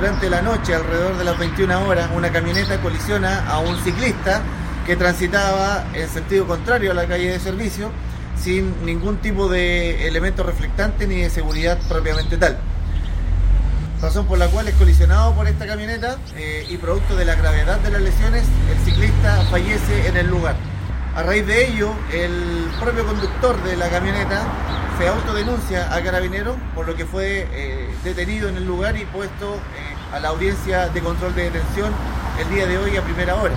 durante la noche, alrededor de las 21 horas, una camioneta colisiona a un ciclista que transitaba en sentido contrario a la calle de servicio sin ningún tipo de elemento reflectante ni de seguridad propiamente tal. Razón por la cual es colisionado por esta camioneta eh, y producto de la gravedad de las lesiones, el ciclista fallece en el lugar. A raíz de ello, el propio conductor de la camioneta se autodenuncia a Carabinero, por lo que fue eh, detenido en el lugar y puesto eh, a la audiencia de control de detención el día de hoy a primera hora.